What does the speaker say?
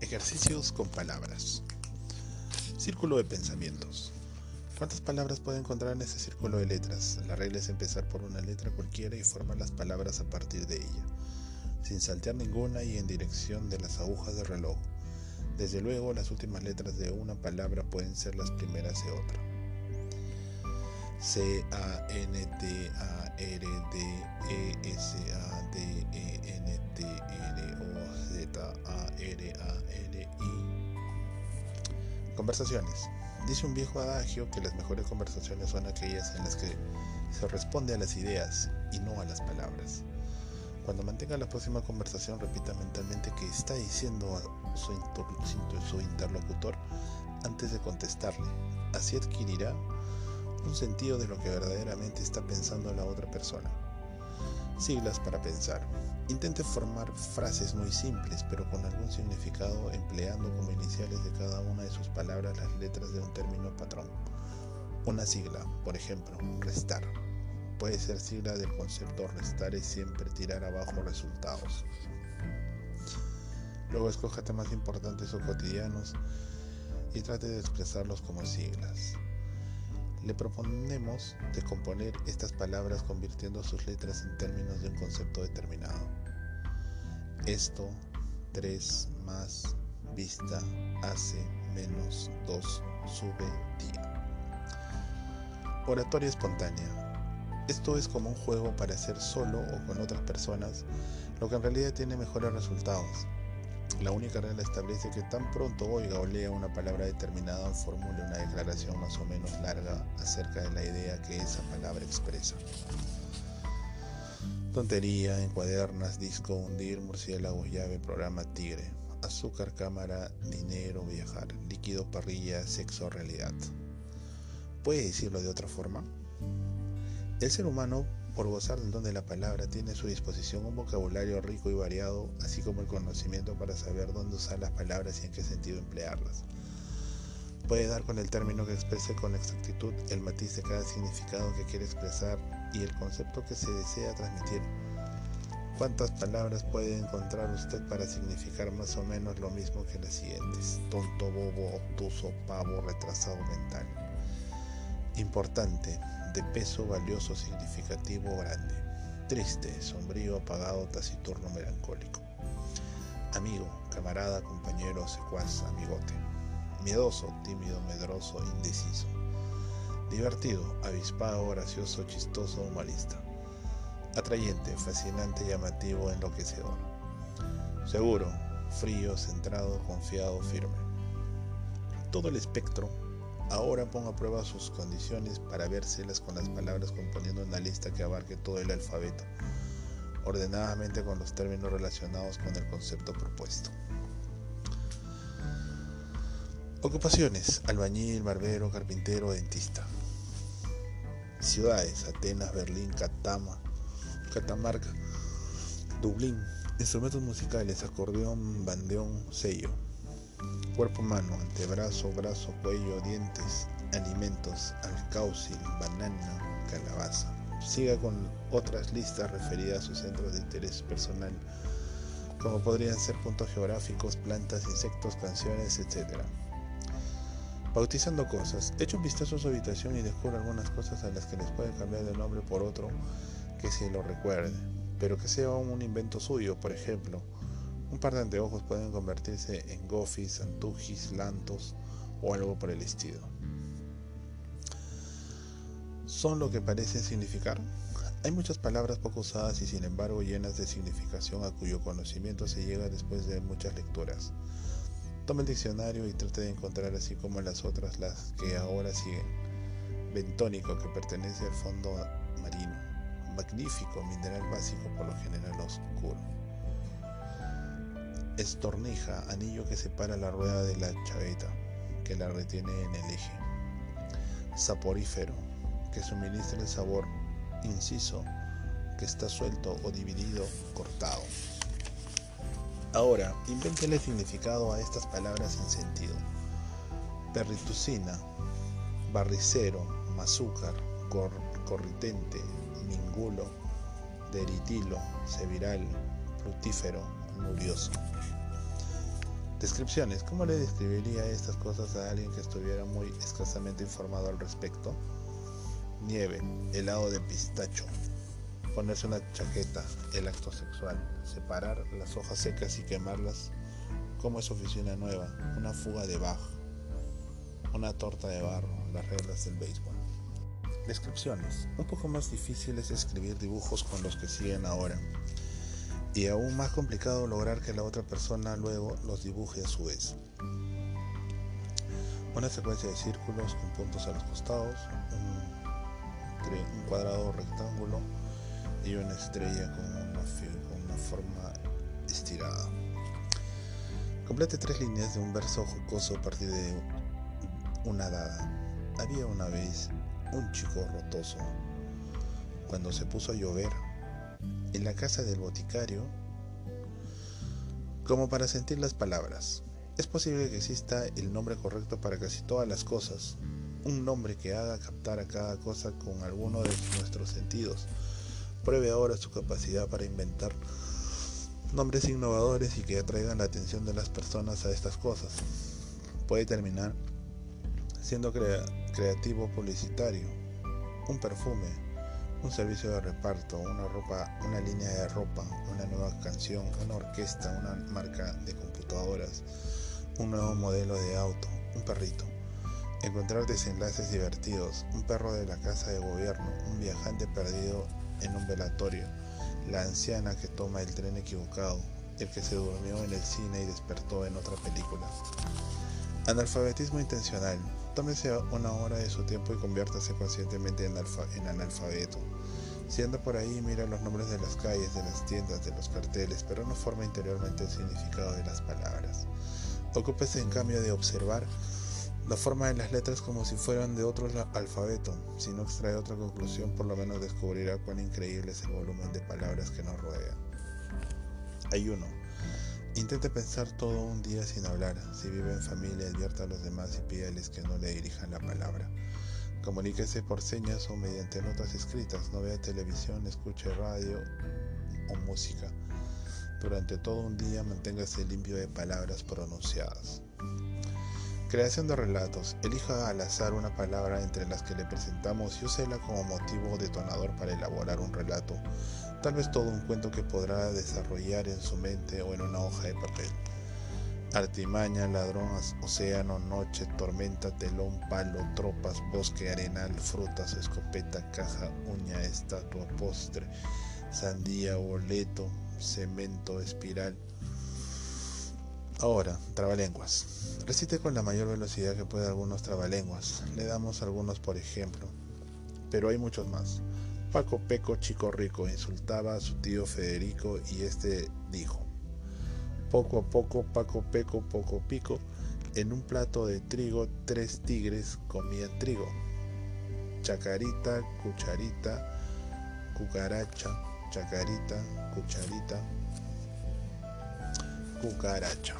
Ejercicios con palabras. Círculo de pensamientos. ¿Cuántas palabras puede encontrar en ese círculo de letras? La regla es empezar por una letra cualquiera y formar las palabras a partir de ella, sin saltear ninguna y en dirección de las agujas del reloj. Desde luego, las últimas letras de una palabra pueden ser las primeras de otra. C A N T A R D E S A D E N T R O Z A R A L I Conversaciones. Dice un viejo adagio que las mejores conversaciones son aquellas en las que se responde a las ideas y no a las palabras. Cuando mantenga la próxima conversación, repita mentalmente que está diciendo a su interlocutor antes de contestarle. Así adquirirá un sentido de lo que verdaderamente está pensando la otra persona. Siglas para pensar. Intente formar frases muy simples pero con algún significado empleando como iniciales de cada una de sus palabras las letras de un término patrón. Una sigla, por ejemplo, restar. Puede ser sigla del concepto restar es siempre tirar abajo resultados. Luego escoja temas importantes o cotidianos y trate de expresarlos como siglas. Le proponemos descomponer estas palabras convirtiendo sus letras en términos de un concepto determinado. Esto, tres, más, vista, hace, menos, dos, sube, día. Oratoria espontánea. Esto es como un juego para hacer solo o con otras personas, lo que en realidad tiene mejores resultados. La única regla establece que tan pronto oiga o lea una palabra determinada formule una declaración más o menos larga acerca de la idea que esa palabra expresa. Tontería, encuadernas, disco, hundir, murciélago, llave, programa, tigre, azúcar, cámara, dinero, viajar, líquido, parrilla, sexo, realidad. ¿Puede decirlo de otra forma? El ser humano por gozar del don de la palabra, tiene a su disposición un vocabulario rico y variado, así como el conocimiento para saber dónde usar las palabras y en qué sentido emplearlas. Puede dar con el término que exprese con exactitud el matiz de cada significado que quiere expresar y el concepto que se desea transmitir. ¿Cuántas palabras puede encontrar usted para significar más o menos lo mismo que las siguientes? Tonto, bobo, obtuso, pavo, retrasado mental. Importante, de peso valioso, significativo, grande. Triste, sombrío, apagado, taciturno, melancólico. Amigo, camarada, compañero, secuaz, amigote. Miedoso, tímido, medroso, indeciso. Divertido, avispado, gracioso, chistoso, humanista. Atrayente, fascinante, llamativo, enloquecedor. Seguro, frío, centrado, confiado, firme. Todo el espectro Ahora ponga a prueba sus condiciones para vérselas con las palabras componiendo una lista que abarque todo el alfabeto, ordenadamente con los términos relacionados con el concepto propuesto. Ocupaciones: albañil, barbero, carpintero, dentista. Ciudades: Atenas, Berlín, Catama, Catamarca, Dublín. Instrumentos musicales: acordeón, bandeón, sello. Cuerpo humano, antebrazo, brazo, cuello, dientes, alimentos, alcaucil, banana, calabaza. Siga con otras listas referidas a sus centros de interés personal, como podrían ser puntos geográficos, plantas, insectos, canciones, etc. Bautizando cosas. Echa un vistazo a su habitación y descubre algunas cosas a las que les puede cambiar de nombre por otro que se lo recuerde, pero que sea un invento suyo, por ejemplo un par de anteojos pueden convertirse en gofis, antujis, lantos o algo por el estilo. ¿Son lo que parecen significar? Hay muchas palabras poco usadas y sin embargo llenas de significación a cuyo conocimiento se llega después de muchas lecturas. Tome el diccionario y trate de encontrar así como las otras las que ahora siguen. Bentónico que pertenece al fondo marino. Magnífico, mineral básico por lo general oscuro estornija, anillo que separa la rueda de la chaveta, que la retiene en el eje. Saporífero, que suministra el sabor. Inciso, que está suelto o dividido, cortado. Ahora, invéntele significado a estas palabras sin sentido. Perritucina, barricero, mazúcar, corritente, mingulo, deritilo, seviral, fructífero, nubioso. Descripciones. ¿Cómo le describiría estas cosas a alguien que estuviera muy escasamente informado al respecto? Nieve, helado de pistacho, ponerse una chaqueta, el acto sexual, separar las hojas secas y quemarlas como es oficina nueva, una fuga de Bach, una torta de barro, las reglas del béisbol. Descripciones. Un poco más difícil es escribir dibujos con los que siguen ahora. Y aún más complicado lograr que la otra persona luego los dibuje a su vez. Una secuencia de círculos con puntos a los costados, un, cuadrado rectángulo y una estrella con una, con una forma estirada. Complete tres líneas de un verso jocoso a partir de una dada. Había una vez un chico rotoso. Cuando se puso a llover, en la casa del boticario, como para sentir las palabras. Es posible que exista el nombre correcto para casi todas las cosas, un nombre que haga captar a cada cosa con alguno de nuestros sentidos. Pruebe ahora su capacidad para inventar nombres innovadores y que atraigan la atención de las personas a estas cosas. Puede terminar siendo creativo publicitario, un perfume, un servicio de reparto, una ropa, una línea de ropa, una nueva canción, una orquesta, una marca de computadoras, un nuevo modelo de auto, un perrito. Encontrar desenlaces divertidos, un perro de la casa de gobierno, un viajante perdido en un velatorio, la anciana que toma el tren equivocado, el que se durmió en el cine y despertó en otra película. Analfabetismo intencional, Tómese una hora de su tiempo y conviértase conscientemente en, en analfabeto. Si por ahí, mira los nombres de las calles, de las tiendas, de los carteles, pero no forma interiormente el significado de las palabras. Ocúpese en cambio de observar la forma de las letras como si fueran de otro alfabeto. Si no extrae otra conclusión, por lo menos descubrirá cuán increíble es el volumen de palabras que nos rodea. Hay uno Intente pensar todo un día sin hablar. Si vive en familia, advierta a los demás y pídales que no le dirijan la palabra. Comuníquese por señas o mediante notas escritas. No vea televisión, escuche radio o música. Durante todo un día manténgase limpio de palabras pronunciadas. Creación de relatos. Elija al azar una palabra entre las que le presentamos y úsela como motivo detonador para elaborar un relato tal vez todo un cuento que podrá desarrollar en su mente o en una hoja de papel. Artimaña, ladrón, océano, noche, tormenta, telón, palo, tropas, bosque, arenal, frutas, escopeta, caja, uña, estatua, postre, sandía, boleto, cemento, espiral. Ahora, trabalenguas. Recite con la mayor velocidad que pueda algunos trabalenguas. Le damos algunos por ejemplo, pero hay muchos más. Paco Peco Chico Rico insultaba a su tío Federico y este dijo, poco a poco Paco Peco Poco Pico, en un plato de trigo tres tigres comían trigo. Chacarita, cucharita, cucaracha, chacarita, cucharita, cucaracha.